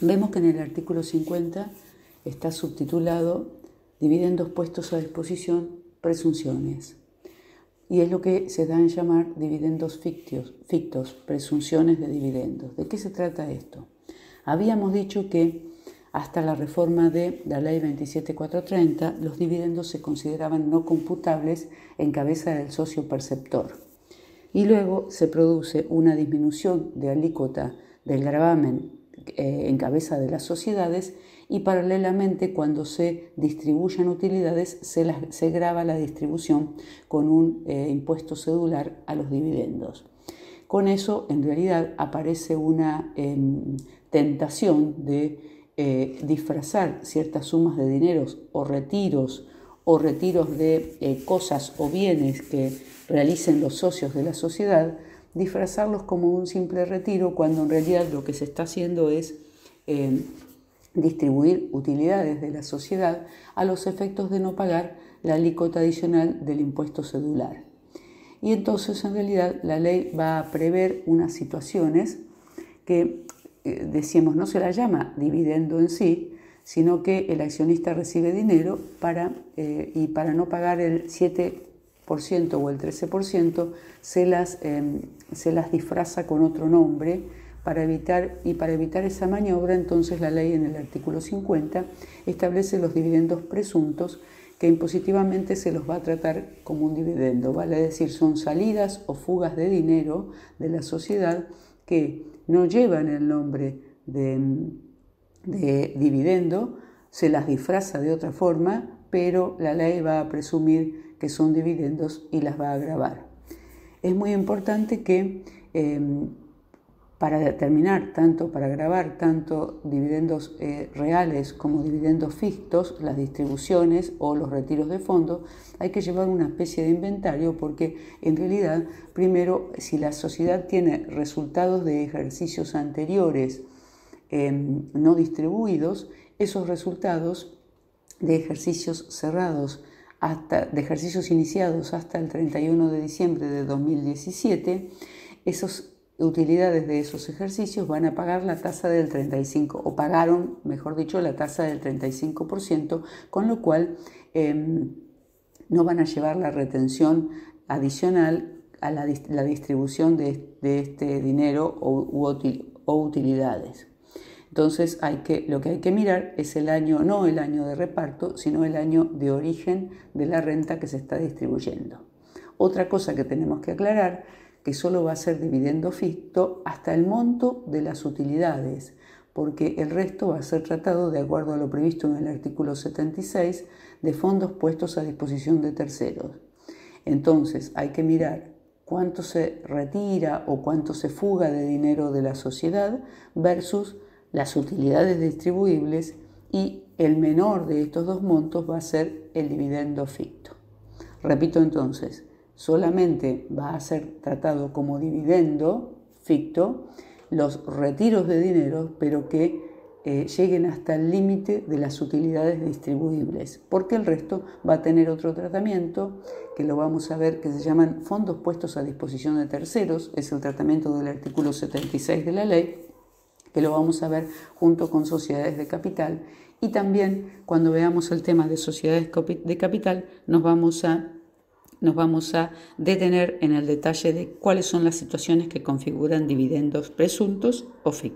Vemos que en el artículo 50 está subtitulado Dividendos puestos a disposición, presunciones. Y es lo que se da en llamar dividendos fictos, fictos, presunciones de dividendos. ¿De qué se trata esto? Habíamos dicho que hasta la reforma de la ley 27430 los dividendos se consideraban no computables en cabeza del socio perceptor. Y luego se produce una disminución de alícuota del gravamen eh, en cabeza de las sociedades y paralelamente cuando se distribuyen utilidades se, graba la distribución con un eh, impuesto cedular a los dividendos. Con eso en realidad aparece una em, tentación de eh, disfrazar ciertas sumas de dineros o retiros o retiros de cosas o bienes que realicen los socios de la sociedad disfrazarlos como un simple retiro cuando en realidad lo que se está haciendo es eh, distribuir utilidades de la sociedad a los efectos de no pagar la alícuota adicional del impuesto cedular. Y entonces en realidad la ley va a prever unas situaciones que, eh, decíamos, no se la llama dividendo en sí, sino que el accionista recibe dinero para, eh, y para no pagar el 7 o el 13% se las, em, se las disfraza con otro nombre para evitar, y para evitar esa maniobra, entonces la ley en el artículo 50 establece los dividendos presuntos que impositivamente se los va a tratar como un dividendo, vale decir, son salidas o fugas de dinero de la sociedad que no llevan el nombre de, de dividendo, se las disfraza de otra forma, pero la ley va a presumir que son dividendos y las va a grabar. Es muy importante que em, para determinar tanto, para grabar tanto dividendos eh, reales como dividendos fictos, las distribuciones o los retiros de fondos, hay que llevar una especie de inventario porque en realidad, primero, si la sociedad tiene resultados de ejercicios anteriores em, no distribuidos, esos resultados de ejercicios cerrados de ejercicios iniciados hasta el 31 de diciembre de 2017, esas utilidades de esos ejercicios van a pagar la tasa del 35, o pagaron, mejor dicho, la tasa del 35%, con lo cual em, no van a llevar la retención adicional a la, distribución de, este dinero o utilidades. Entonces hay que, lo que hay que mirar es el año, no el año de reparto, sino el año de origen de la renta que se está distribuyendo. Otra cosa que tenemos que aclarar, que solo va a ser dividendo ficto hasta el monto de las utilidades, porque el resto va a ser tratado de acuerdo a lo previsto en el artículo 76 de fondos puestos a disposición de terceros. Entonces hay que mirar cuánto se retira o cuánto se fuga de dinero de la sociedad versus las utilidades distribuibles y el menor de estos dos montos va a ser el dividendo ficto. Repito entonces, solamente va a ser tratado como dividendo ficto los retiros de dinero, pero que eh, lleguen hasta el límite de las utilidades distribuibles, porque el resto va a tener otro tratamiento que lo vamos a ver, que se llaman fondos puestos a disposición de terceros, es el tratamiento del artículo 76 de la ley, que lo vamos a ver junto con sociedades de capital. Y también cuando veamos el tema de sociedades de capital nos vamos a, nos vamos a detener en el detalle de cuáles son las situaciones que configuran dividendos presuntos o ficticios.